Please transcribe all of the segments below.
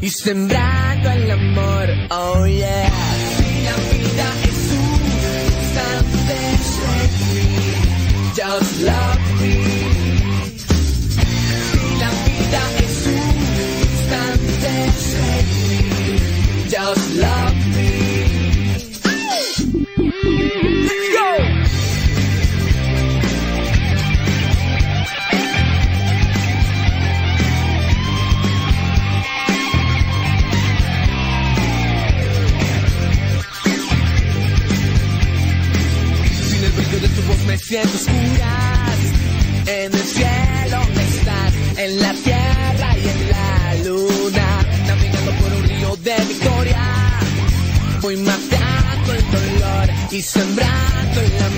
y sembrando el amor, oh yeah. Siento oscuras. En el cielo estás, en la tierra y en la luna. Navegando por un río de victoria. Voy matando el dolor y sembrando el amor.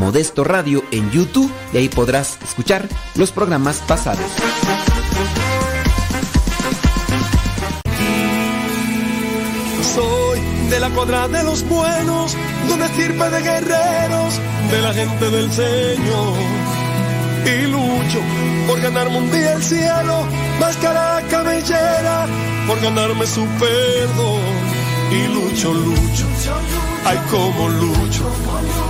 Modesto Radio en YouTube y ahí podrás escuchar los programas pasados. Soy de la cuadra de los buenos, donde sirve de guerreros, de la gente del Señor. Y lucho por ganarme un día el cielo, máscara cabellera, por ganarme su perdón. Y lucho, lucho, ay como lucho.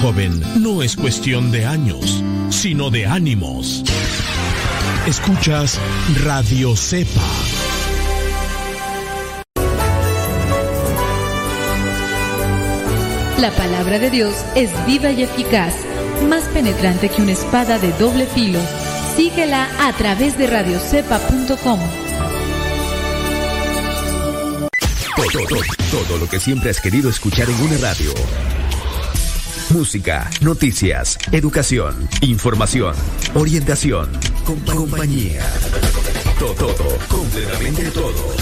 Joven no es cuestión de años, sino de ánimos. Escuchas Radio Cepa. La palabra de Dios es viva y eficaz, más penetrante que una espada de doble filo. Síguela a través de radiocepa.com. Todo, todo, todo lo que siempre has querido escuchar en una radio música, noticias, educación, información, orientación, compañía. Todo, todo, completamente todo.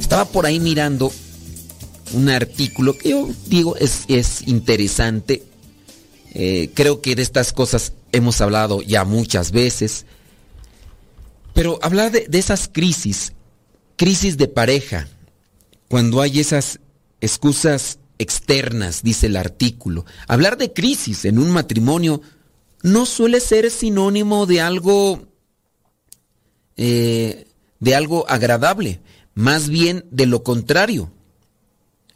Estaba por ahí mirando un artículo que yo digo es, es interesante Eh, creo que de estas cosas hemos hablado ya muchas veces. Pero hablar de, esas crisis, crisis de pareja, cuando hay esas excusas externas, dice el artículo. Hablar de crisis en un matrimonio no suele ser sinónimo de algo eh, de algo agradable, más bien de lo contrario.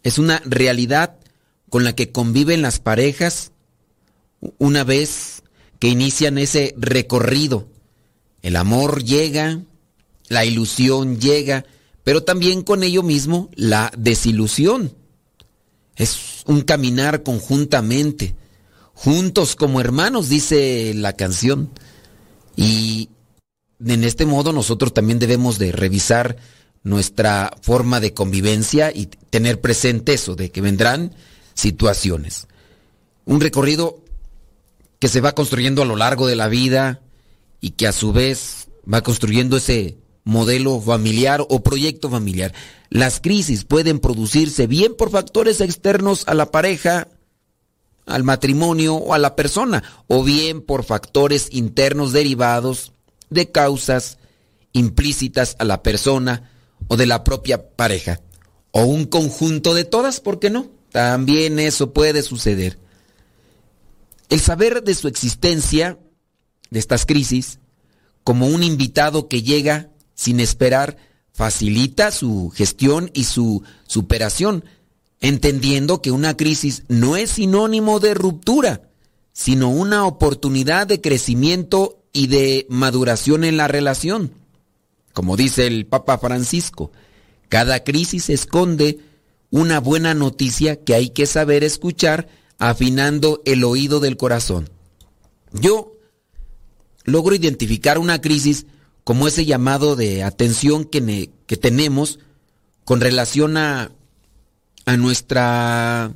Es una realidad con la que conviven las parejas una vez que inician ese recorrido. El amor llega, la ilusión llega, pero también con ello mismo la desilusión. Es un caminar conjuntamente, juntos como hermanos, dice la canción. Y en este modo nosotros también debemos de revisar nuestra forma de convivencia y tener presente eso, de que vendrán situaciones. Un recorrido que se va construyendo a lo largo de la vida y que a su vez va construyendo ese modelo familiar o proyecto familiar. Las crisis pueden producirse bien por factores externos a la pareja, al matrimonio o a la persona, o bien por factores internos derivados de causas implícitas a la persona o de la propia pareja. O un conjunto de todas, ¿por qué no? También eso puede suceder. El saber de su existencia, de estas crisis, como un invitado que llega sin esperar, facilita su gestión y su superación, entendiendo que una crisis no es sinónimo de ruptura, sino una oportunidad de crecimiento y de maduración en la relación. Como dice el Papa Francisco, cada crisis esconde una buena noticia que hay que saber escuchar afinando el oído del corazón. Yo logro identificar una crisis como ese llamado de atención que, que tenemos con relación a, a nuestra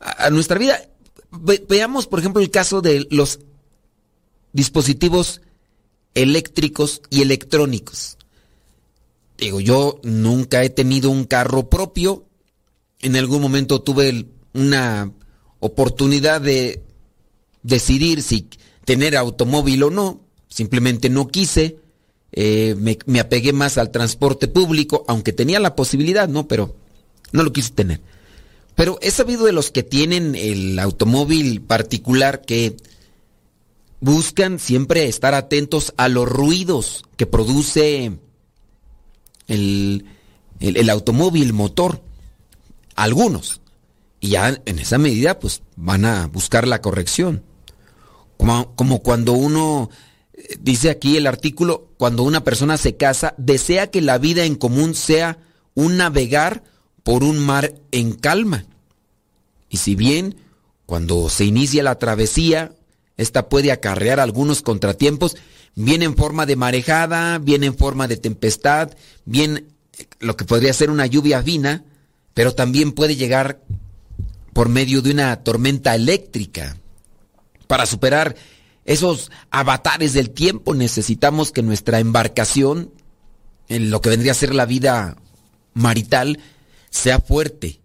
a, nuestra vida. veamos, por ejemplo, el caso de los dispositivos eléctricos y electrónicos. Digo, yo nunca he tenido un carro propio. En algún momento tuve una oportunidad de decidir si tener automóvil o no. Simplemente no quise. Eh, me, apegué más al transporte público, aunque tenía la posibilidad, ¿no? Pero no lo quise tener. Pero he sabido de los que tienen el automóvil particular que buscan siempre estar atentos a los ruidos que produce el, el, automóvil motor. Algunos. Y ya en esa medida, pues van a buscar la corrección. como cuando uno dice aquí el artículo, cuando una persona se casa, desea que la vida en común sea un navegar por un mar en calma. Y si bien cuando se inicia la travesía, esta puede acarrear algunos contratiempos, bien en forma de marejada, bien en forma de tempestad, bien lo que podría ser una lluvia fina, pero también puede llegar por medio de una tormenta eléctrica. Para superar esos avatares del tiempo, necesitamos que nuestra embarcación, en lo que vendría a ser la vida marital, sea fuerte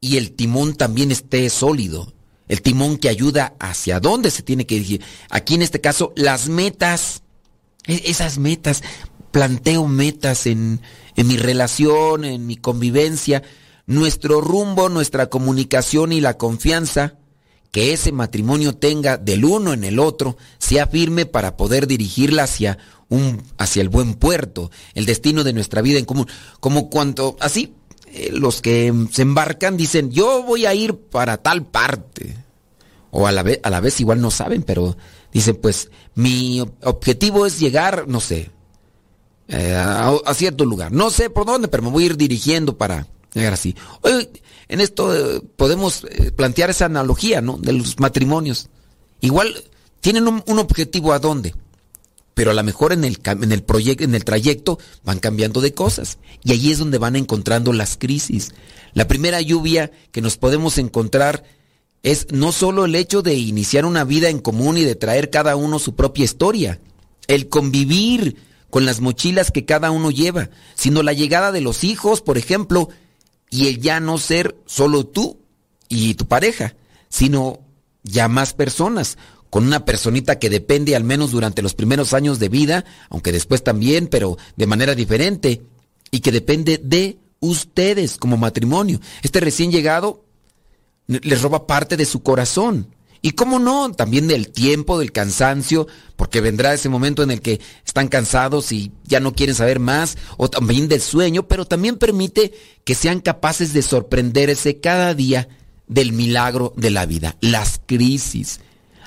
y el timón también esté sólido. El timón que ayuda hacia dónde se tiene que dirigir. Aquí en este caso, las metas. E-, esas metas. Planteo metas en, en mi relación, en mi convivencia. Nuestro rumbo, nuestra comunicación y la confianza que ese matrimonio tenga del uno en el otro sea firme para poder dirigirla hacia un hacia el buen puerto, el destino de nuestra vida en común. Como cuando así eh, los que se embarcan dicen, "Yo voy a ir para tal parte." O a la vez a la vez igual no saben, pero dicen, "Pues mi objetivo es llegar, no sé, eh, a, a, cierto lugar. No sé por dónde, pero me voy a ir dirigiendo para llegar así." En esto eh, podemos eh, plantear esa analogía, ¿no? De los matrimonios. Igual tienen un, objetivo a dónde, pero a lo mejor en el, en el proyecto, en el trayecto van cambiando de cosas. Y ahí es donde van encontrando las crisis. La primera lluvia que nos podemos encontrar es no solo el hecho de iniciar una vida en común y de traer cada uno su propia historia, el convivir con las mochilas que cada uno lleva, sino la llegada de los hijos, por ejemplo, y el ya no ser solo tú y tu pareja, sino ya más personas, con una personita que depende al menos durante los primeros años de vida, aunque después también, pero de manera diferente, y que depende de ustedes como matrimonio. Este recién llegado les roba parte de su corazón. Y cómo no, también del tiempo, del cansancio, porque vendrá ese momento en el que están cansados y ya no quieren saber más, o también del sueño, pero también permite que sean capaces de sorprenderse cada día del milagro de la vida, las crisis.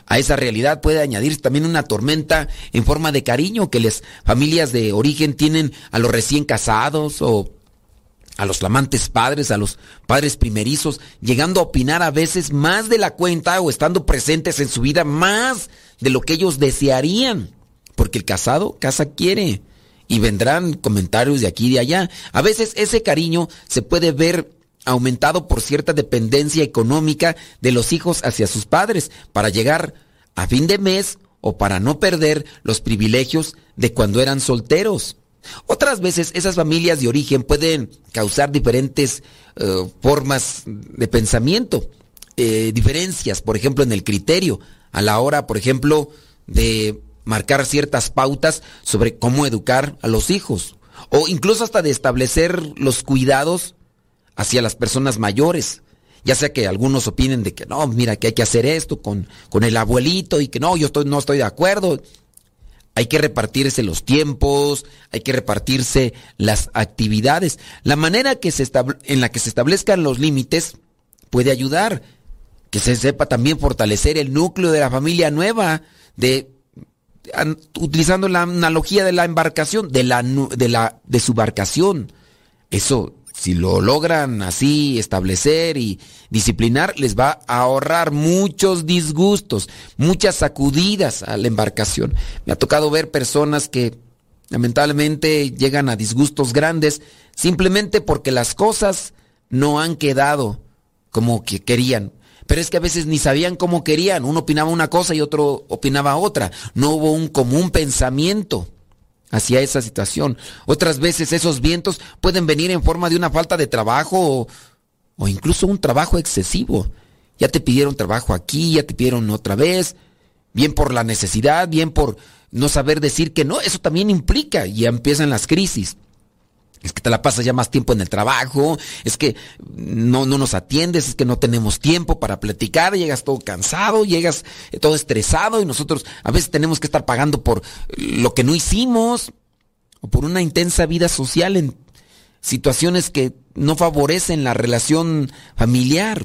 A esa realidad puede añadirse también una tormenta en forma de cariño que las familias de origen tienen a los recién casados o a los flamantes padres, a los padres primerizos, llegando a opinar a veces más de la cuenta o estando presentes en su vida más de lo que ellos desearían. Porque el casado casa quiere y vendrán comentarios de aquí y de allá. A veces ese cariño se puede ver aumentado por cierta dependencia económica de los hijos hacia sus padres para llegar a fin de mes o para no perder los privilegios de cuando eran solteros. Otras veces esas familias de origen pueden causar diferentes eh, formas de pensamiento, eh, diferencias, por ejemplo, en el criterio, a la hora, por ejemplo, de marcar ciertas pautas sobre cómo educar a los hijos, o incluso hasta de establecer los cuidados hacia las personas mayores. Ya sea que algunos opinen de que no, mira que hay que hacer esto con, con el abuelito y que no, yo no estoy de acuerdo hay que repartirse los tiempos, hay que repartirse las actividades. La manera que se en la que se establezcan los límites puede ayudar, que se sepa también fortalecer el núcleo de la familia nueva, de utilizando la analogía de la embarcación, de la de la de su embarcación. Eso si lo logran así establecer y disciplinar, les va a ahorrar muchos disgustos, muchas sacudidas a la embarcación. Me ha tocado ver personas que lamentablemente llegan a disgustos grandes simplemente porque las cosas no han quedado como que querían. Pero es que a veces ni sabían cómo querían. Uno opinaba una cosa y otro opinaba otra. No hubo un común pensamiento hacia esa situación. Otras veces esos vientos pueden venir en forma de una falta de trabajo o, incluso un trabajo excesivo. Ya te pidieron trabajo aquí, ya te pidieron otra vez, bien por la necesidad, bien por no saber decir que no, eso también implica y empiezan las crisis es que te la pasas ya más tiempo en el trabajo, es que no, no nos atiendes, es que no tenemos tiempo para platicar, llegas todo cansado, llegas todo estresado y nosotros a veces tenemos que estar pagando por lo que no hicimos o por una intensa vida social en situaciones que no favorecen la relación familiar.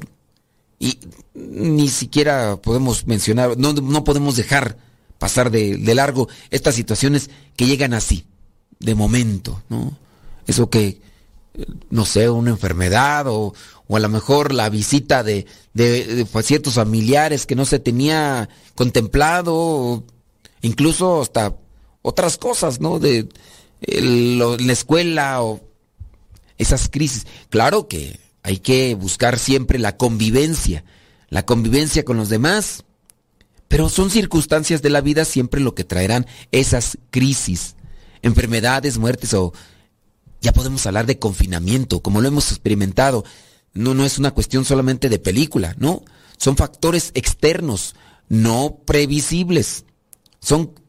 Y ni siquiera podemos mencionar, no, no podemos dejar pasar de, de largo estas situaciones que llegan así, de momento, ¿no? Eso que, no sé, una enfermedad o, o a lo mejor la visita de, de, ciertos familiares que no se tenía contemplado, incluso hasta otras cosas, ¿no? De la escuela o esas crisis. Claro que hay que buscar siempre la convivencia, la convivencia con los demás, pero son circunstancias de la vida siempre lo que traerán esas crisis, enfermedades, muertes o ya podemos hablar de confinamiento, como lo hemos experimentado. No, no es una cuestión solamente de película, ¿no? Son factores externos, no previsibles. Son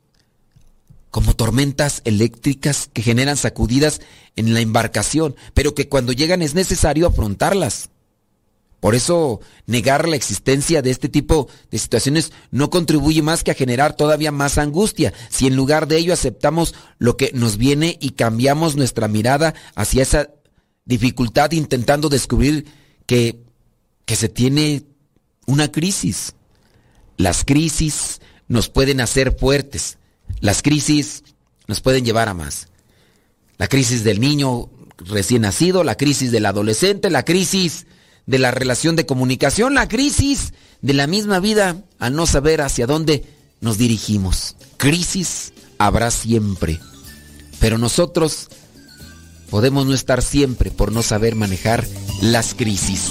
como tormentas eléctricas que generan sacudidas en la embarcación, pero que cuando llegan es necesario afrontarlas. Por eso negar la existencia de este tipo de situaciones no contribuye más que a generar todavía más angustia, si en lugar de ello aceptamos lo que nos viene y cambiamos nuestra mirada hacia esa dificultad intentando descubrir que, que se tiene una crisis. Las crisis nos pueden hacer fuertes, las crisis nos pueden llevar a más. La crisis del niño recién nacido, la crisis del adolescente, la crisis de la relación de comunicación, la crisis de la misma vida al no saber hacia dónde nos dirigimos. Crisis habrá siempre, pero nosotros podemos no estar siempre por no saber manejar las crisis.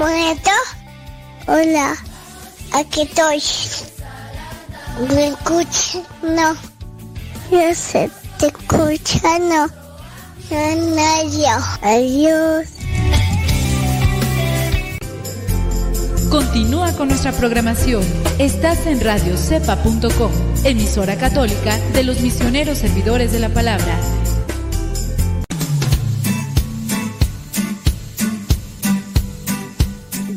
Muerto. Hola, aquí estoy. ¿Me escuchas? No. Yo sé, te escucha, no. No, yo. Adiós. Continúa con nuestra programación. Estás en radiocepa.com, emisora católica de los misioneros servidores de la palabra.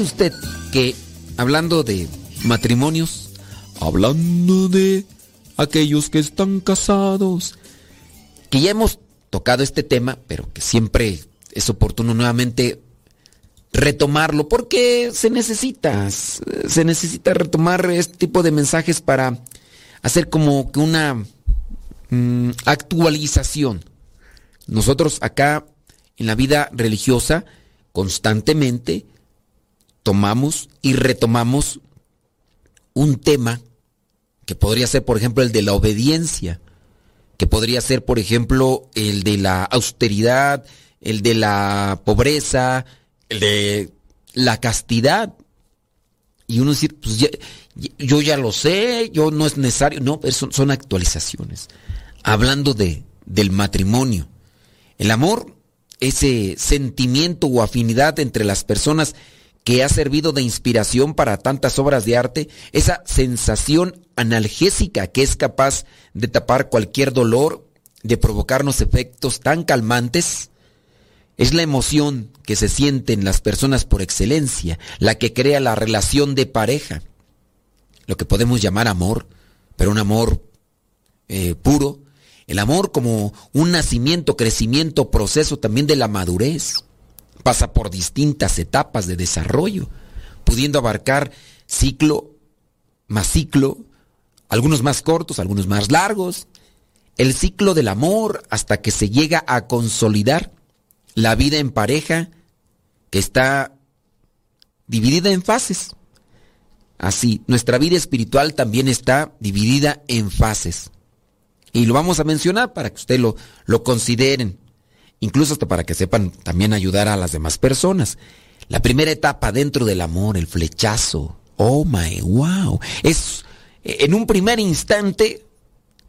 Usted que hablando de matrimonios, hablando de aquellos que están casados, que ya hemos tocado este tema, pero que siempre es oportuno nuevamente retomarlo porque se necesita, se necesita retomar este tipo de mensajes para hacer como que una mm, actualización. Nosotros acá en la vida religiosa constantemente tomamos y retomamos un tema que podría ser, por ejemplo, el de la obediencia, que podría ser, por ejemplo, el de la austeridad, el de la pobreza, el de la castidad. Y uno decir, pues yo ya lo sé, yo no es necesario. No, son, son actualizaciones. Hablando de, del matrimonio. El amor, ese sentimiento o afinidad entre las personas que ha servido de inspiración para tantas obras de arte, esa sensación analgésica que es capaz de tapar cualquier dolor, de provocarnos efectos tan calmantes, es la emoción que se siente en las personas por excelencia, la que crea la relación de pareja, lo que podemos llamar amor, pero un amor eh, puro, el amor como un nacimiento, crecimiento, proceso también de la madurez pasa por distintas etapas de desarrollo, pudiendo abarcar ciclo más ciclo, algunos más cortos, algunos más largos, el ciclo del amor hasta que se llega a consolidar la vida en pareja que está dividida en fases. Así, nuestra vida espiritual también está dividida en fases. Y lo vamos a mencionar para que ustedes lo, lo consideren incluso hasta para que sepan también ayudar a las demás personas. La primera etapa dentro del amor, el flechazo. Oh my wow. Es en un primer instante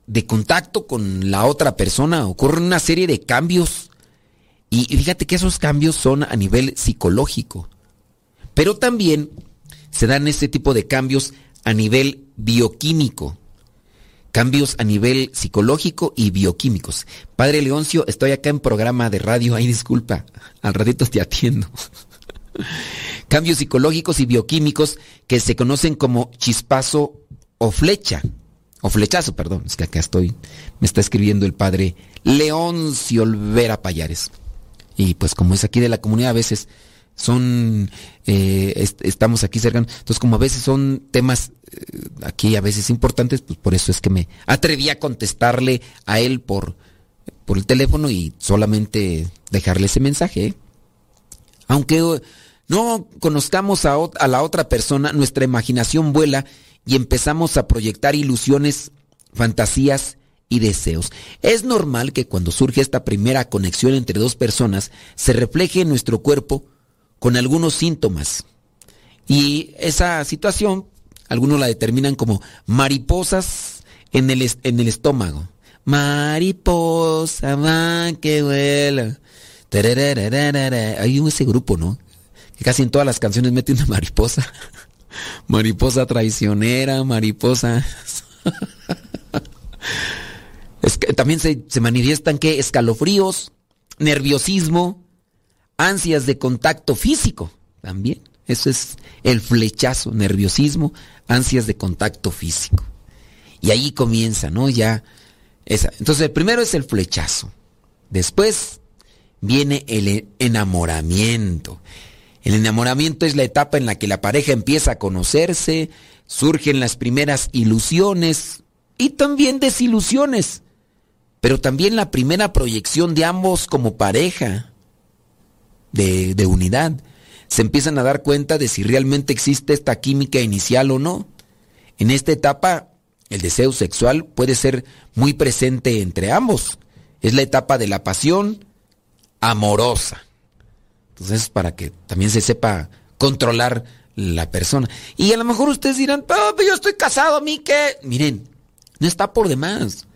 de contacto con la otra persona ocurren una serie de cambios. Y fíjate que esos cambios son a nivel psicológico. Pero también se dan ese tipo de cambios a nivel bioquímico cambios a nivel psicológico y bioquímicos. Padre Leoncio, estoy acá en programa de radio, ay disculpa, al ratito te atiendo. cambios psicológicos y bioquímicos que se conocen como chispazo o flecha, o flechazo, perdón, es que acá estoy, me está escribiendo el padre Leoncio Olvera Payares. Y pues como es aquí de la comunidad a veces son, eh, estamos aquí cerca, entonces como a veces son temas eh, aquí a veces importantes, pues por eso es que me atreví a contestarle a él por, por el teléfono y solamente dejarle ese mensaje. ¿eh? Aunque uh, no conozcamos a la otra persona, nuestra imaginación vuela y empezamos a proyectar ilusiones, fantasías y deseos. Es normal que cuando surge esta primera conexión entre dos personas se refleje en nuestro cuerpo con algunos síntomas. Y esa situación algunos la determinan como mariposas en el, en el estómago. Mariposa, va que vuela. Hay ese grupo, ¿no? Que casi en todas las canciones mete una mariposa. mariposa traicionera, mariposa. es que también se, se manifiestan que escalofríos, nerviosismo, ansias de contacto físico también. Eso es el flechazo, nerviosismo, ansias de contacto físico. Y ahí comienza, ¿no? Ya esa. Entonces, el primero es el flechazo. Después viene el enamoramiento. El enamoramiento es la etapa en la que la pareja empieza a conocerse, surgen las primeras ilusiones y también desilusiones, pero también la primera proyección de ambos como pareja, de, de unidad se empiezan a dar cuenta de si realmente existe esta química inicial o no. En esta etapa, el deseo sexual puede ser muy presente entre ambos. Es la etapa de la pasión amorosa. Entonces, para que también se sepa controlar la persona. Y a lo mejor ustedes dirán, pero yo estoy casado, ¿a mí qué? Miren, no está por demás.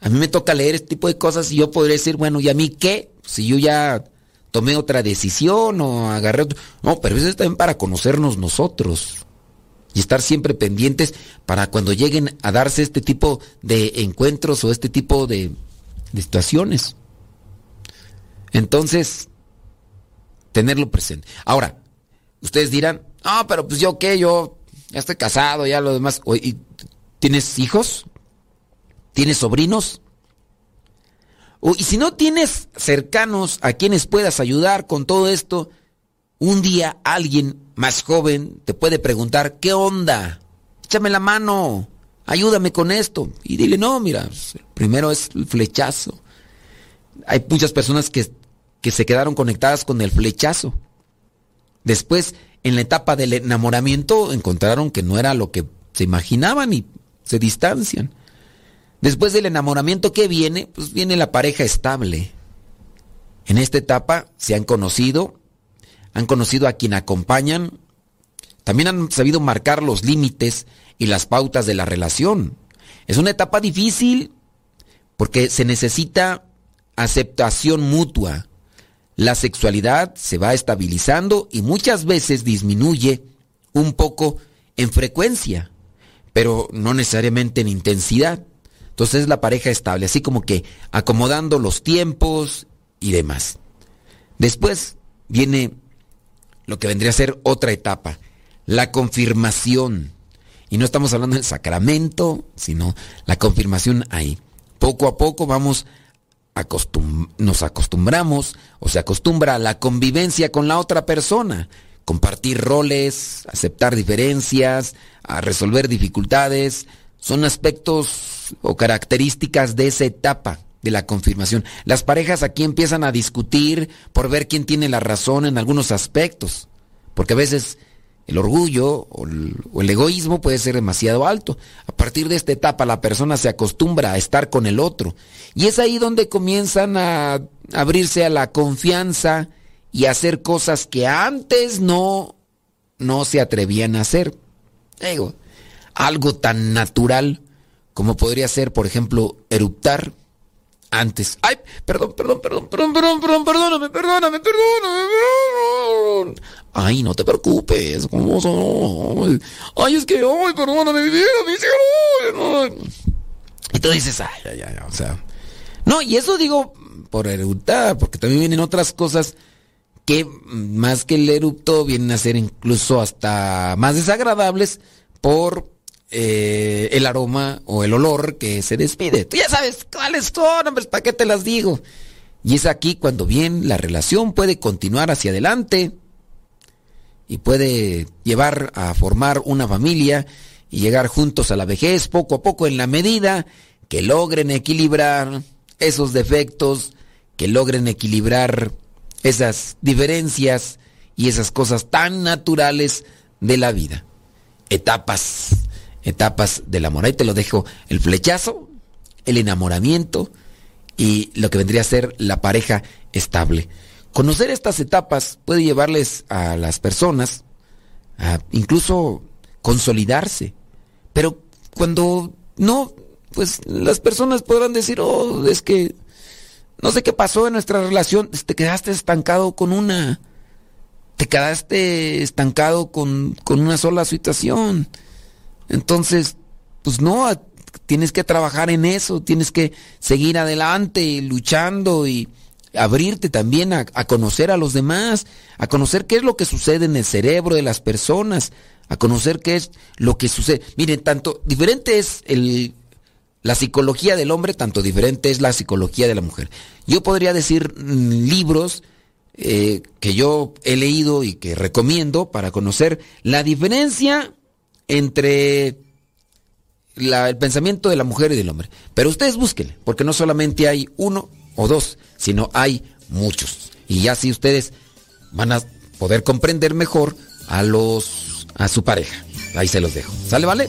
A mí me toca leer este tipo de cosas y yo podría decir, bueno, ¿y a mí qué? Si yo ya tomé otra decisión o agarré otro... No, pero eso es también para conocernos nosotros y estar siempre pendientes para cuando lleguen a darse este tipo de encuentros o este tipo de, situaciones. Entonces, tenerlo presente. Ahora, ustedes dirán, ah, pero pues yo qué, yo ya estoy casado, ya lo demás. ¿Tienes hijos? ¿Tienes sobrinos? Y si no tienes cercanos a quienes puedas ayudar con todo esto, un día alguien más joven te puede preguntar, ¿qué onda? Échame la mano, ayúdame con esto. Y dile, no, mira, primero es el flechazo. Hay muchas personas que, que se quedaron conectadas con el flechazo. Después, en la etapa del enamoramiento, encontraron que no era lo que se imaginaban y se distancian. Después del enamoramiento, ¿qué viene? Pues viene la pareja estable. En esta etapa se han conocido, han conocido a quien acompañan, también han sabido marcar los límites y las pautas de la relación. Es una etapa difícil porque se necesita aceptación mutua. La sexualidad se va estabilizando y muchas veces disminuye un poco en frecuencia, pero no necesariamente en intensidad. Entonces es la pareja estable, así como que acomodando los tiempos y demás. Después viene lo que vendría a ser otra etapa, la confirmación. Y no estamos hablando del sacramento, sino la confirmación ahí. Poco a poco vamos nos acostumbramos o se acostumbra a la convivencia con la otra persona, compartir roles, aceptar diferencias, a resolver dificultades, son aspectos o características de esa etapa de la confirmación. Las parejas aquí empiezan a discutir por ver quién tiene la razón en algunos aspectos, porque a veces el orgullo o el, egoísmo puede ser demasiado alto. A partir de esta etapa la persona se acostumbra a estar con el otro y es ahí donde comienzan a abrirse a la confianza y a hacer cosas que antes no no se atrevían a hacer. Digo, algo tan natural como podría ser, por ejemplo, eruptar antes. Ay, perdón, perdón, perdón, perdón, perdón, perdón, perdóname, perdóname, perdóname, perdóname. Ay, no te preocupes, ¿cómo Ay, es que, ay, perdóname, mi vida, mi. Y tú dices, ay, ay, ay, o sea. No, y eso digo por eruptar, porque también vienen otras cosas que más que el erupto vienen a ser incluso hasta más desagradables por eh, el aroma o el olor que se despide. Tú ya sabes cuáles son, hombres, ¿para qué te las digo? Y es aquí cuando bien la relación puede continuar hacia adelante y puede llevar a formar una familia y llegar juntos a la vejez poco a poco en la medida que logren equilibrar esos defectos, que logren equilibrar esas diferencias y esas cosas tan naturales de la vida. Etapas etapas del amor. Ahí te lo dejo el flechazo, el enamoramiento y lo que vendría a ser la pareja estable. Conocer estas etapas puede llevarles a las personas a incluso consolidarse. Pero cuando no, pues las personas podrán decir, oh, es que no sé qué pasó en nuestra relación, te quedaste estancado con una, te quedaste estancado con, con una sola situación. Entonces, pues no, tienes que trabajar en eso, tienes que seguir adelante, luchando y abrirte también a, conocer a los demás, a conocer qué es lo que sucede en el cerebro de las personas, a conocer qué es lo que sucede. Miren, tanto diferente es el, la psicología del hombre, tanto diferente es la psicología de la mujer. Yo podría decir mm, libros eh, que yo he leído y que recomiendo para conocer la diferencia entre el pensamiento de la mujer y del hombre. Pero ustedes búsquenle, porque no solamente hay uno o dos, sino hay muchos. Y ya así ustedes van a poder comprender mejor a los a su pareja. Ahí se los dejo. ¿Sale, vale?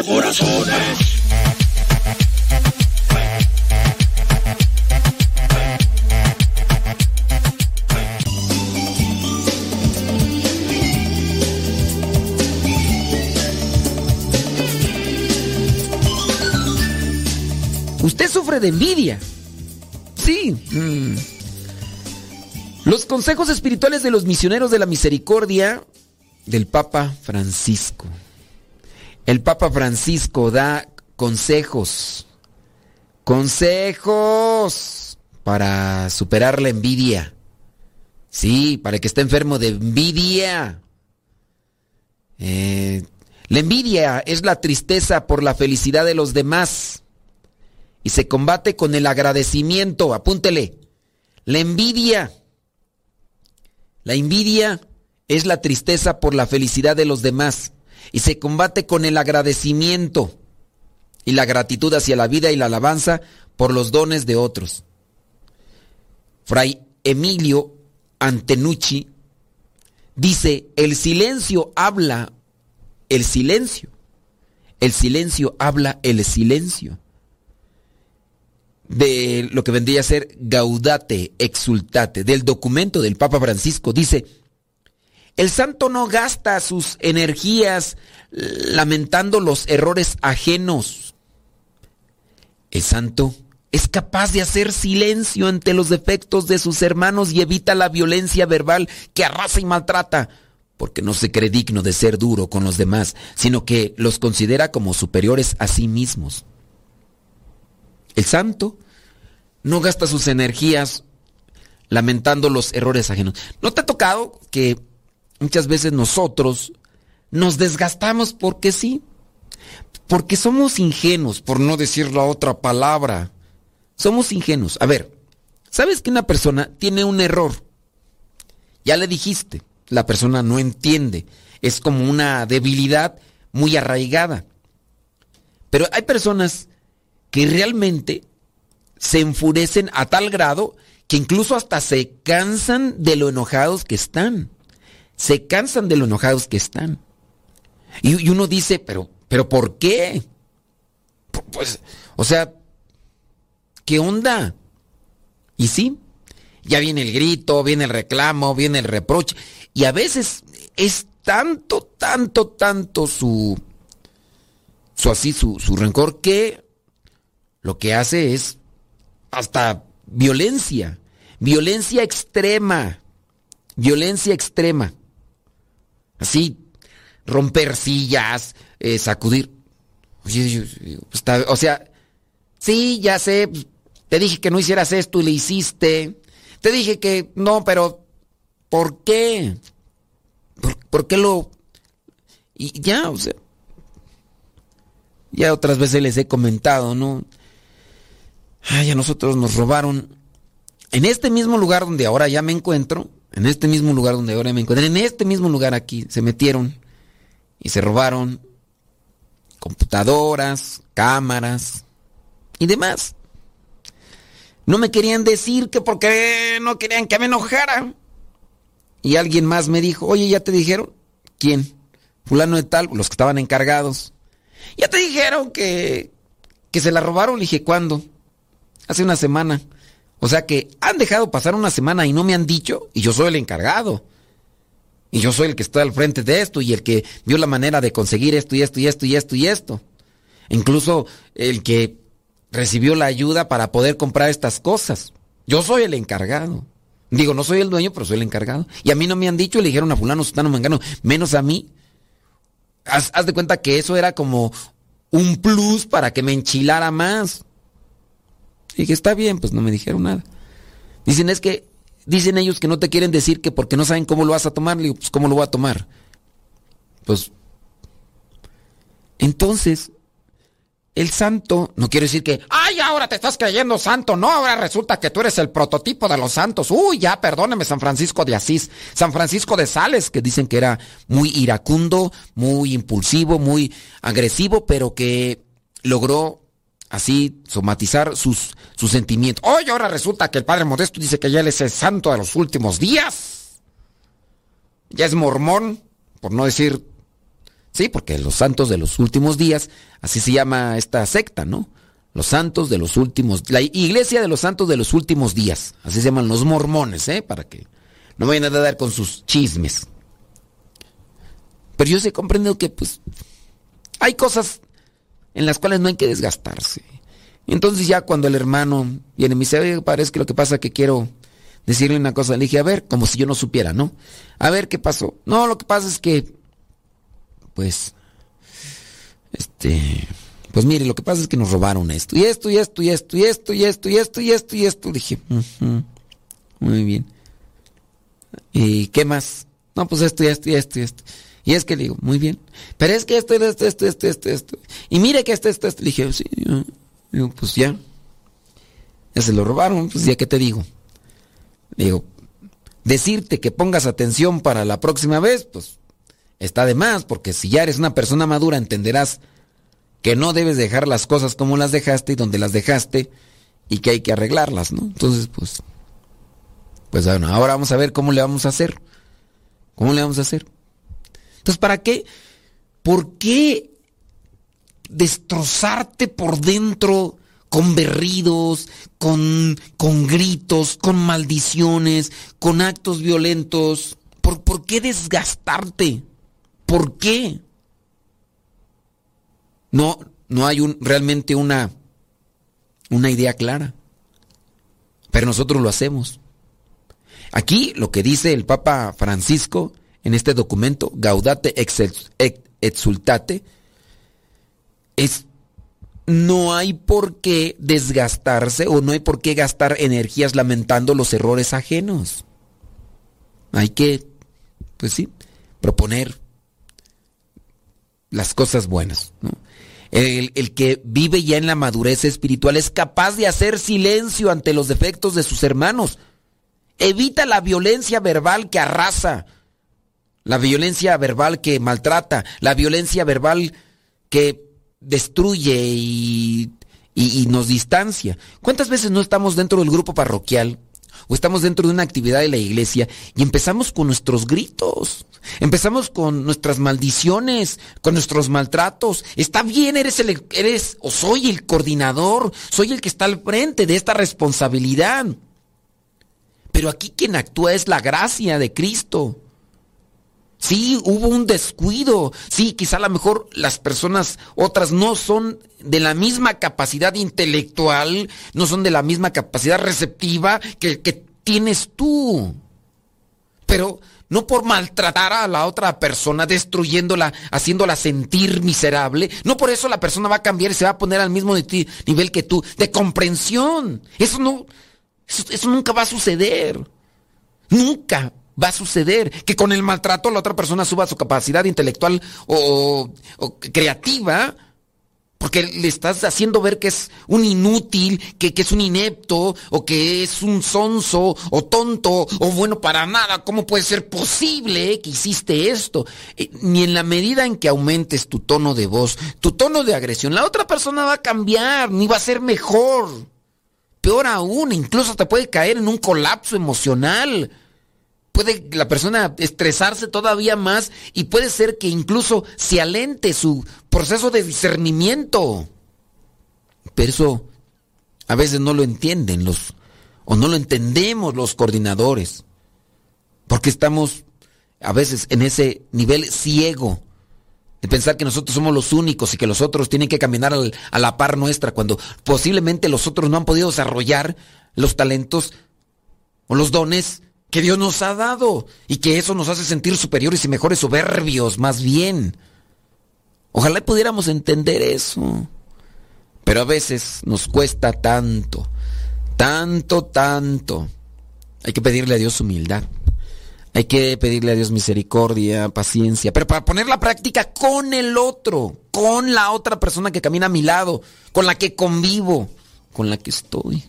Corazones. Usted sufre de envidia. Sí. Mm. Los consejos espirituales de los misioneros de la misericordia del Papa Francisco. El Papa Francisco da consejos, consejos para superar la envidia. Sí, para que esté enfermo de envidia. Eh, la envidia es la tristeza por la felicidad de los demás y se combate con el agradecimiento. Apúntele. La envidia. La envidia es la tristeza por la felicidad de los demás y se combate con el agradecimiento y la gratitud hacia la vida y la alabanza por los dones de otros. Fray Emilio Antenucci dice, el silencio habla el silencio. El silencio habla el silencio. De lo que vendría a ser Gaudate Exultate, del documento del Papa Francisco, dice, el santo no gasta sus energías lamentando los errores ajenos. El santo es capaz de hacer silencio ante los defectos de sus hermanos y evita la violencia verbal que arrasa y maltrata, porque no se cree digno de ser duro con los demás, sino que los considera como superiores a sí mismos. El santo no gasta sus energías lamentando los errores ajenos. ¿No te ha tocado que muchas veces nosotros nos desgastamos porque sí, porque somos ingenuos, por no decir la otra palabra. Somos ingenuos. A ver, ¿sabes que una persona tiene un error? Ya le dijiste, la persona no entiende. Es como una debilidad muy arraigada. Pero hay personas que realmente se enfurecen a tal grado que incluso hasta se cansan de lo enojados que están se cansan de lo enojados que están. Y, uno dice, pero, pero ¿por qué? Pues, o sea, ¿qué onda? Y sí, ya viene el grito, viene el reclamo, viene el reproche. Y a veces es tanto, tanto, tanto su, su así, su, su rencor que lo que hace es hasta violencia, violencia extrema, violencia extrema. Así, romper sillas, eh, sacudir. o sea, sí, ya sé, te dije que no hicieras esto y le hiciste. Te dije que no, pero ¿por qué? ¿Por, qué lo...? Y ya, o sea... Ya otras veces les he comentado, ¿no? Ay, a nosotros nos robaron. En este mismo lugar donde ahora ya me encuentro, en este mismo lugar donde ahora me encuentro, en este mismo lugar aquí, se metieron y se robaron computadoras, cámaras y demás. No me querían decir que porque no querían que me enojara. Y alguien más me dijo, oye, ¿ya te dijeron? ¿Quién? Fulano de tal, los que estaban encargados. Ya te dijeron que, que se la robaron. Le dije, ¿cuándo? Hace una semana. O sea que han dejado pasar una semana y no me han dicho, y yo soy el encargado. Y yo soy el que está al frente de esto y el que vio la manera de conseguir esto y esto y esto y esto y esto. Incluso el que recibió la ayuda para poder comprar estas cosas. Yo soy el encargado. Digo, no soy el dueño, pero soy el encargado. Y a mí no me han dicho, le dijeron a fulano, sutano, mangano, menos a mí. Haz, de cuenta que eso era como un plus para que me enchilara más. Y dije, está bien, pues no me dijeron nada. Dicen, es que, dicen ellos que no te quieren decir que porque no saben cómo lo vas a tomar. Le digo, pues ¿cómo lo voy a tomar? Pues, entonces, el santo no quiere decir que, ay, ahora te estás creyendo santo, no, ahora resulta que tú eres el prototipo de los santos. Uy, ya, perdóneme, San Francisco de Asís, San Francisco de Sales, que dicen que era muy iracundo, muy impulsivo, muy agresivo, pero que logró así somatizar sus, sus sentimientos. Oye, ahora resulta que el Padre Modesto dice que ya él es el santo de los últimos días. Ya es mormón, por no decir Sí, porque los santos de los últimos días, así se llama esta secta, ¿no? Los santos de los últimos, la iglesia de los santos de los últimos días, así se llaman los mormones, ¿eh? Para que no vayan a dar con sus chismes. Pero yo sé comprendo que, pues, hay cosas en las cuales no hay que desgastarse. Entonces ya cuando el hermano viene y me dice, parece que lo que pasa es que quiero decirle una cosa, le dije, a ver, como si yo no supiera, ¿no? A ver, ¿qué pasó? No, lo que pasa es que pues, este, pues mire, lo que pasa es que nos robaron esto, y esto, y esto, y esto, y esto, y esto, y esto, y esto, y esto. Dije, muy bien. ¿Y qué más? No, pues esto, y esto, y esto, y esto. Y es que le digo, muy bien. Pero es que esto, esto, esto, esto, esto, esto. Y mire que esto, esto, esto. Le dije, sí, digo, pues ya. Ya se lo robaron, pues ya que te digo. Le digo, decirte que pongas atención para la próxima vez, pues está de más, porque si ya eres una persona madura entenderás que no debes dejar las cosas como las dejaste y donde las dejaste y que hay que arreglarlas, ¿no? Entonces, pues, pues bueno, ahora vamos a ver cómo le vamos a hacer. ¿Cómo le vamos a hacer? Entonces, ¿para qué? ¿Por qué destrozarte por dentro con berridos, con, con gritos, con maldiciones, con actos violentos? ¿Por, ¿Por qué desgastarte? ¿Por qué? No, no hay realmente una, una idea clara. Pero nosotros lo hacemos. Aquí lo que dice el Papa Francisco en este documento, Gaudate exultate, es no hay por qué desgastarse o no hay por qué gastar energías lamentando los errores ajenos. Hay que, pues sí, proponer las cosas buenas. El, el, que vive ya en la madurez espiritual es capaz de hacer silencio ante los defectos de sus hermanos. Evita la violencia verbal que arrasa, la violencia verbal que maltrata, la violencia verbal que destruye y, nos distancia. ¿Cuántas veces no estamos dentro del grupo parroquial? o estamos dentro de una actividad de la iglesia y empezamos con nuestros gritos, Empezamos con nuestras maldiciones, con nuestros maltratos. Está bien, eres el eres o soy el coordinador, soy el que está al frente de esta responsabilidad. Pero aquí quien actúa es la gracia de Cristo. Sí, hubo un descuido. Sí, quizá a lo mejor las personas, otras no son de la misma capacidad intelectual, no son de la misma capacidad receptiva que, que tienes tú. Pero no por maltratar a la otra persona, destruyéndola, haciéndola sentir miserable, no por eso la persona va a cambiar y se va a poner al mismo nivel que tú, de comprensión. Eso no, eso, eso nunca va a suceder. Nunca va a suceder que con el maltrato la otra persona suba su capacidad intelectual o, creativa, porque le estás haciendo ver que es un inútil, que, que, es un inepto, o que es un sonso, o tonto, o bueno para nada. ¿Cómo puede ser posible que hiciste esto? Eh, ni en la medida en que aumentes tu tono de voz, tu tono de agresión, la otra persona va a cambiar, ni va a ser mejor. Peor aún, incluso te puede caer en un colapso emocional puede la persona estresarse todavía más y puede ser que incluso se alente su proceso de discernimiento. Pero eso a veces no lo entienden los o no lo entendemos los coordinadores. Porque estamos a veces en ese nivel ciego de pensar que nosotros somos los únicos y que los otros tienen que caminar a la par nuestra cuando posiblemente los otros no han podido desarrollar los talentos o los dones que Dios nos ha dado y que eso nos hace sentir superiores y mejores soberbios, más bien. Ojalá pudiéramos entender eso. Pero a veces nos cuesta tanto, tanto, tanto. Hay que pedirle a Dios humildad. Hay que pedirle a Dios misericordia, paciencia, pero para poner la práctica con el otro, con la otra persona que camina a mi lado, con la que convivo, con la que estoy.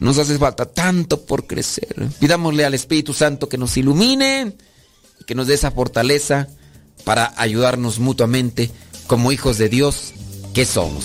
Nos hace falta tanto por crecer. Pidámosle al Espíritu Santo que nos ilumine y que nos dé esa fortaleza para ayudarnos mutuamente como hijos de Dios que somos.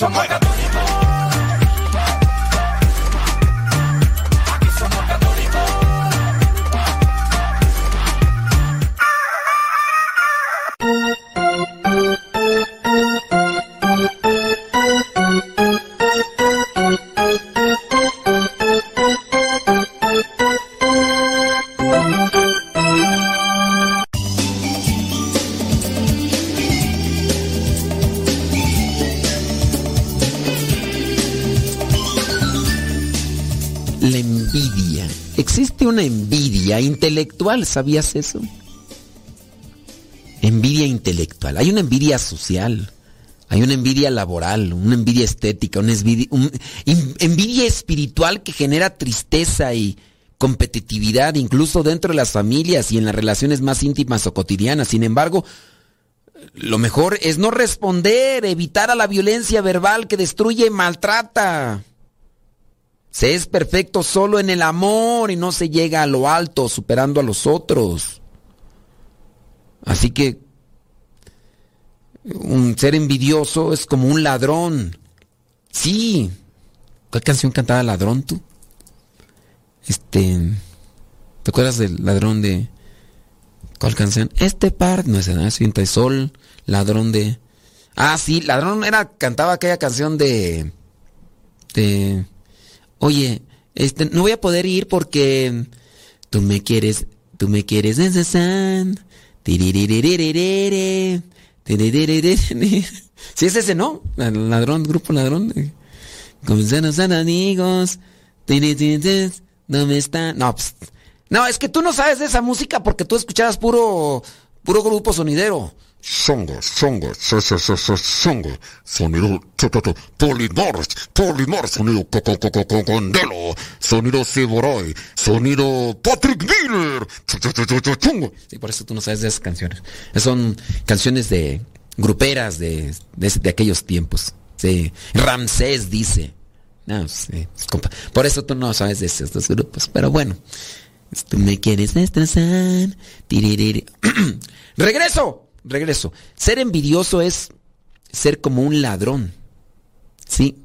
Somos 14. Intelectual, ¿sabías eso? Envidia intelectual. Hay una envidia social, hay una envidia laboral, una envidia estética, una envidia, espiritual que genera tristeza y competitividad, incluso dentro de las familias y en las relaciones más íntimas o cotidianas. Sin embargo, lo mejor es no responder, evitar a la violencia verbal que destruye y maltrata. Se es perfecto solo en el amor y no se llega a lo alto superando a los otros. Así que un ser envidioso es como un ladrón. Sí. ¿Cuál canción cantaba ladrón tú? Este. ¿Te acuerdas del ladrón de. ¿Cuál canción? Este par, no es nada, sienta sol, ladrón de. Ah, sí, ladrón era, cantaba aquella canción de. de oye, este, no voy a poder ir porque tú me quieres, tú me quieres Si es ese, ¿no? Ladrón, grupo ladrón. Comenzaron a ser amigos. Me está. No, pues, no, es que tú no sabes de esa música porque tú escuchabas puro, puro grupo sonidero. Songo, songo, so, so, so, so, songo, sonido, polimor, polimor, sonido, co, co, co, co, co, condelo, sonido Siboroy, sonido Patrick Miller, chungo. Sí, por eso tú no sabes de esas canciones. Son canciones de gruperas de, de, de aquellos tiempos. Sí. Ramsés dice. No, sí, compa. Por eso tú no sabes de esos dos grupos. Pero bueno. Tú me quieres destrozar. Regreso, regreso. Ser envidioso es ser como un ladrón. ¿Sí?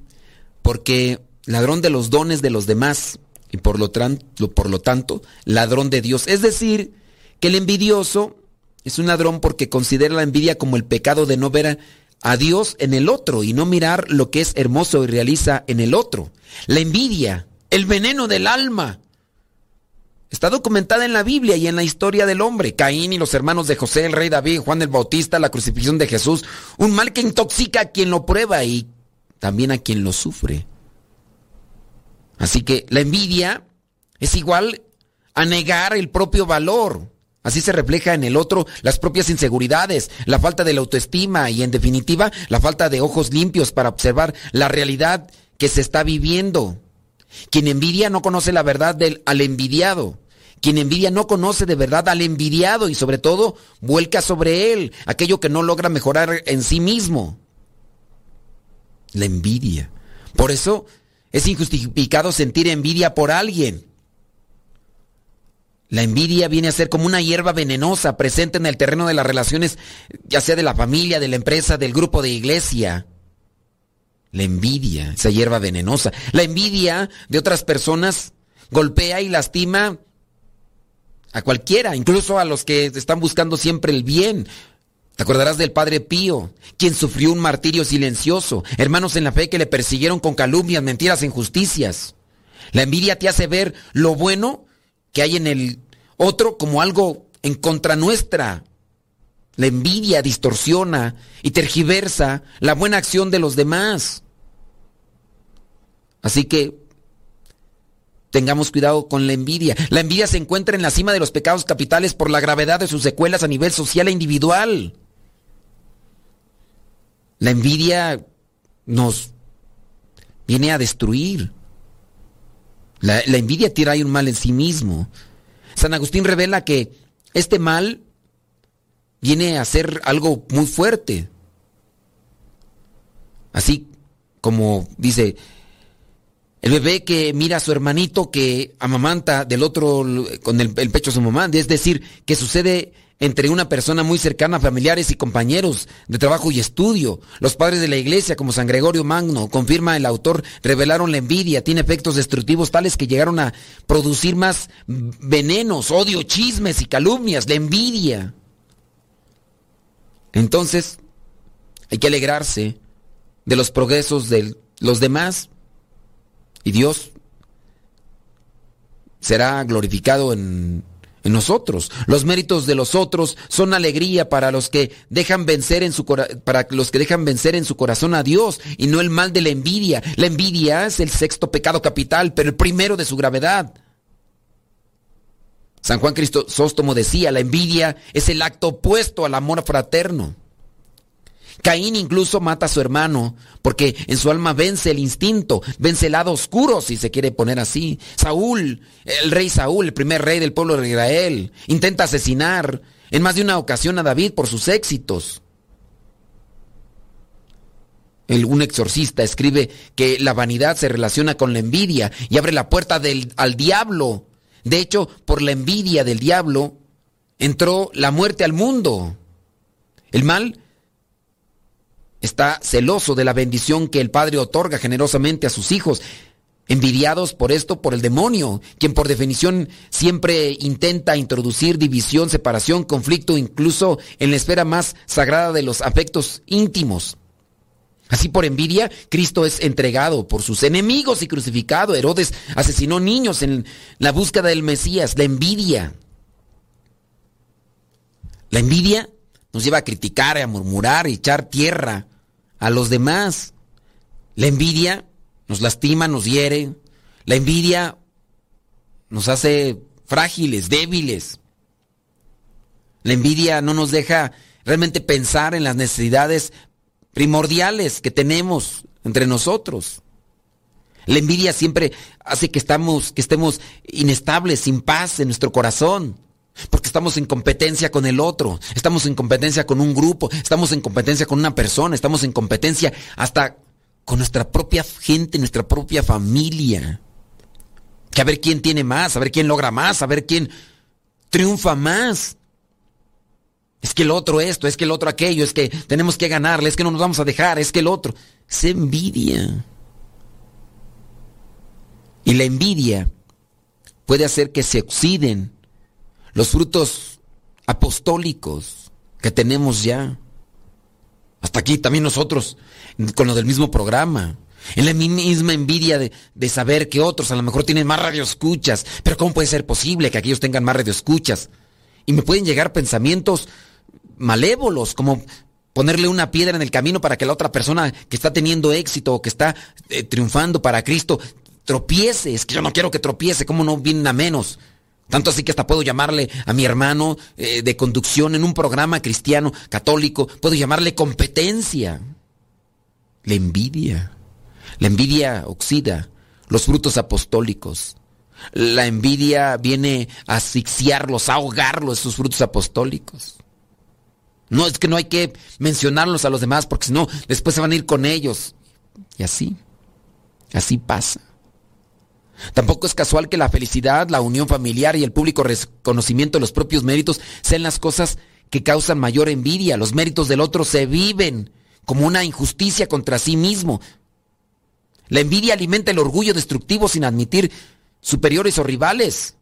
Porque ladrón de los dones de los demás y por lo, tanto, por lo tanto, ladrón de Dios. Es decir, que el envidioso es un ladrón porque considera la envidia como el pecado de no ver a Dios en el otro y no mirar lo que es hermoso y realiza en el otro. La envidia, el veneno del alma, está documentada en la Biblia y en la historia del hombre. Caín y los hermanos de José, el rey David, Juan el Bautista, la crucifixión de Jesús, un mal que intoxica a quien lo prueba y también a quien lo sufre. Así que la envidia es igual a negar el propio valor. Así se refleja en el otro las propias inseguridades, la falta de la autoestima y en definitiva la falta de ojos limpios para observar la realidad que se está viviendo. Quien envidia no conoce la verdad del, al envidiado. Quien envidia no conoce de verdad al envidiado y sobre todo vuelca sobre él aquello que no logra mejorar en sí mismo. La envidia. Por eso es injustificado sentir envidia por alguien. La envidia viene a ser como una hierba venenosa presente en el terreno de las relaciones, ya sea de la familia, de la empresa, del grupo de iglesia. La envidia, esa hierba venenosa. La envidia de otras personas golpea y lastima a cualquiera, incluso a los que están buscando siempre el bien. Te acordarás del Padre Pío, quien sufrió un martirio silencioso, hermanos en la fe que le persiguieron con calumnias, mentiras, injusticias. La envidia te hace ver lo bueno que hay en el otro como algo en contra nuestra. La envidia distorsiona y tergiversa la buena acción de los demás. Así que tengamos cuidado con la envidia. La envidia se encuentra en la cima de los pecados capitales por la gravedad de sus secuelas a nivel social e individual. La envidia nos viene a destruir. La, envidia tira un mal en sí mismo. San Agustín revela que este mal viene a ser algo muy fuerte. Así como dice, el bebé que mira a su hermanito que amamanta del otro con el, pecho de su mamá, es decir, que sucede entre una persona muy cercana, familiares y compañeros de trabajo y estudio. Los padres de la iglesia, como San Gregorio Magno, confirma el autor, revelaron la envidia, tiene efectos destructivos tales que llegaron a producir más venenos, odio, chismes y calumnias, la envidia. Entonces, hay que alegrarse de los progresos de los demás y Dios será glorificado en nosotros. Los méritos de los otros son alegría para los que dejan vencer en su para los que dejan vencer en su corazón a Dios y no el mal de la envidia. La envidia es el sexto pecado capital, pero el primero de su gravedad. San Juan Crisóstomo decía, la envidia es el acto opuesto al amor fraterno. Caín incluso mata a su hermano porque en su alma vence el instinto, vence el lado oscuro, si se quiere poner así. Saúl, el rey Saúl, el primer rey del pueblo de Israel, intenta asesinar en más de una ocasión a David por sus éxitos. Un exorcista escribe que la vanidad se relaciona con la envidia y abre la puerta al diablo. De hecho, por la envidia del diablo entró la muerte al mundo. El mal está celoso de la bendición que el Padre otorga generosamente a sus hijos, envidiados por esto por el demonio, quien por definición siempre intenta introducir división, separación, conflicto, incluso en la esfera más sagrada de los afectos íntimos. Así por envidia, Cristo es entregado por sus enemigos y crucificado. Herodes asesinó niños en la búsqueda del Mesías. La envidia. La envidia nos lleva a criticar, a murmurar, a echar tierra a los demás. La envidia nos lastima, nos hiere. La envidia nos hace frágiles, débiles. La envidia no nos deja realmente pensar en las necesidades primordiales que tenemos entre nosotros. La envidia siempre hace que, estemos inestables, sin paz en nuestro corazón. Porque estamos en competencia con el otro, estamos en competencia con un grupo, estamos en competencia con una persona, estamos en competencia hasta con nuestra propia gente, nuestra propia familia. Que a ver quién tiene más, a ver quién logra más, a ver quién triunfa más. Es que el otro esto, es que el otro aquello, es que tenemos que ganarle, es que no nos vamos a dejar, es que el otro. Se envidia. Y la envidia puede hacer que se oxiden los frutos apostólicos que tenemos ya. Hasta aquí también nosotros, con lo del mismo programa. En la misma envidia de, saber que otros a lo mejor tienen más radioescuchas. Pero ¿cómo puede ser posible que aquellos tengan más radioescuchas? Y me pueden llegar pensamientos malévolos, como ponerle una piedra en el camino para que la otra persona que está teniendo éxito o que está eh, triunfando para Cristo tropiece. Es que yo no quiero que tropiece, ¿cómo no vienen a menos? Tanto así que hasta puedo llamarle a mi hermano eh, de conducción en un programa cristiano, católico, puedo llamarle competencia. La envidia. La envidia oxida los frutos apostólicos. La envidia viene a asfixiarlos, a ahogarlos, esos frutos apostólicos. No es que no hay que mencionarlos a los demás porque si no, después se van a ir con ellos. Y así, así pasa. Tampoco es casual que la felicidad, la unión familiar y el público reconocimiento de los propios méritos sean las cosas que causan mayor envidia. Los méritos del otro se viven como una injusticia contra sí mismo. La envidia alimenta el orgullo destructivo sin admitir superiores o rivales.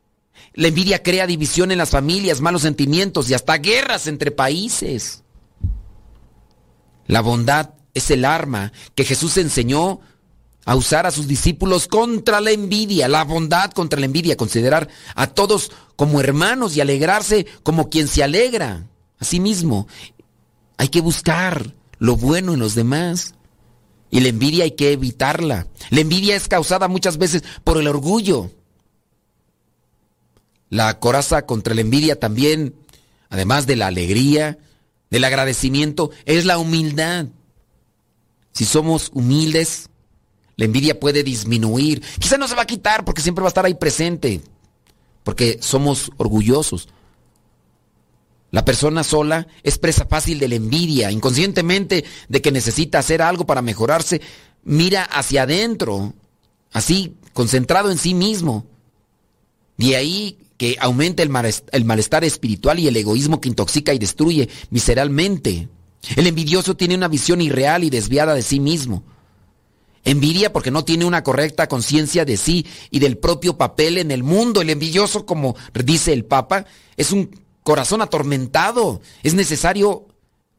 La envidia crea división en las familias, malos sentimientos y hasta guerras entre países. La bondad es el arma que Jesús enseñó a usar a sus discípulos contra la envidia, la bondad contra la envidia, considerar a todos como hermanos y alegrarse como quien se alegra. Asimismo, hay que buscar lo bueno en los demás. Y la envidia hay que evitarla. La envidia es causada muchas veces por el orgullo. La coraza contra la envidia también, además de la alegría, del agradecimiento, es la humildad. Si somos humildes, la envidia puede disminuir. Quizá no se va a quitar porque siempre va a estar ahí presente. Porque somos orgullosos. La persona sola es presa fácil de la envidia, inconscientemente de que necesita hacer algo para mejorarse, mira hacia adentro, así, concentrado en sí mismo. De ahí que aumenta el malestar espiritual y el egoísmo que intoxica y destruye miseralmente. El envidioso tiene una visión irreal y desviada de sí mismo. Envidia porque no tiene una correcta conciencia de sí y del propio papel en el mundo. El envidioso, como dice el Papa, es un corazón atormentado. Es necesario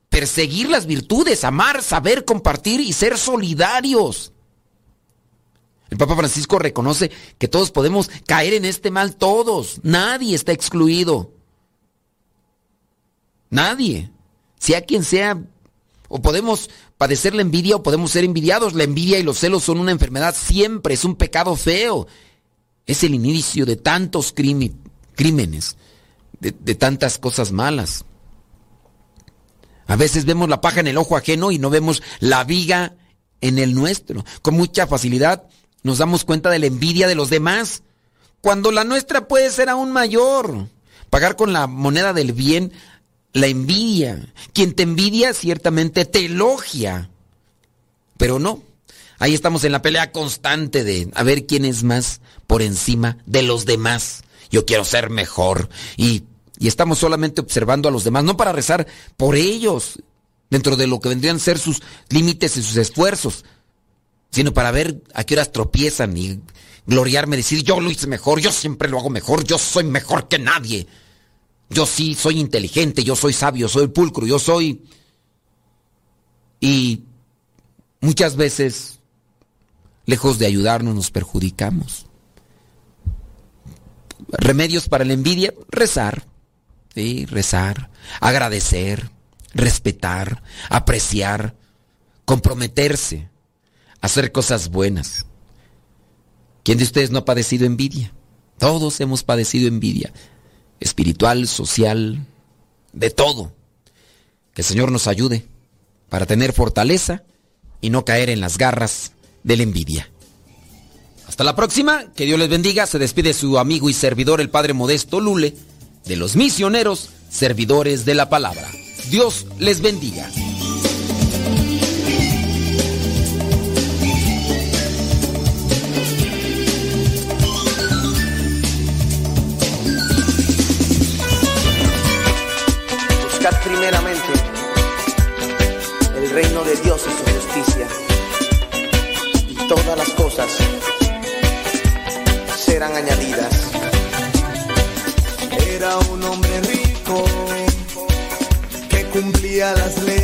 perseguir las virtudes, amar, saber compartir y ser solidarios. El Papa Francisco reconoce que todos podemos caer en este mal, todos. Nadie está excluido. Nadie. Sea quien sea, o podemos padecer la envidia o podemos ser envidiados. La envidia y los celos son una enfermedad siempre, es un pecado feo. Es el inicio de tantos crímenes, de, de tantas cosas malas. A veces vemos la paja en el ojo ajeno y no vemos la viga en el nuestro. Con mucha facilidad nos damos cuenta de la envidia de los demás, cuando la nuestra puede ser aún mayor. Pagar con la moneda del bien la envidia. Quien te envidia ciertamente te elogia. Pero no. Ahí estamos en la pelea constante de a ver quién es más por encima de los demás. Yo quiero ser mejor. Y, y estamos solamente observando a los demás, no para rezar por ellos, dentro de lo que vendrían a ser sus límites y sus esfuerzos, sino para ver a qué horas tropiezan y gloriarme, decir yo lo hice mejor, yo siempre lo hago mejor, yo soy mejor que nadie. Yo sí soy inteligente, yo soy sabio, soy pulcro, yo soy... Y muchas veces, lejos de ayudarnos, nos perjudicamos. Remedios para la envidia, rezar, ¿sí? rezar, agradecer, respetar, apreciar, comprometerse, hacer cosas buenas. ¿Quién de ustedes no ha padecido envidia? Todos hemos padecido envidia espiritual, social, de todo. Que el Señor nos ayude para tener fortaleza y no caer en las garras de la envidia. Hasta la próxima, que Dios les bendiga. Se despide su amigo y servidor, el Padre Modesto Lule, de los misioneros, servidores de la palabra. Dios les bendiga. añadidas. Era un hombre rico que cumplía las leyes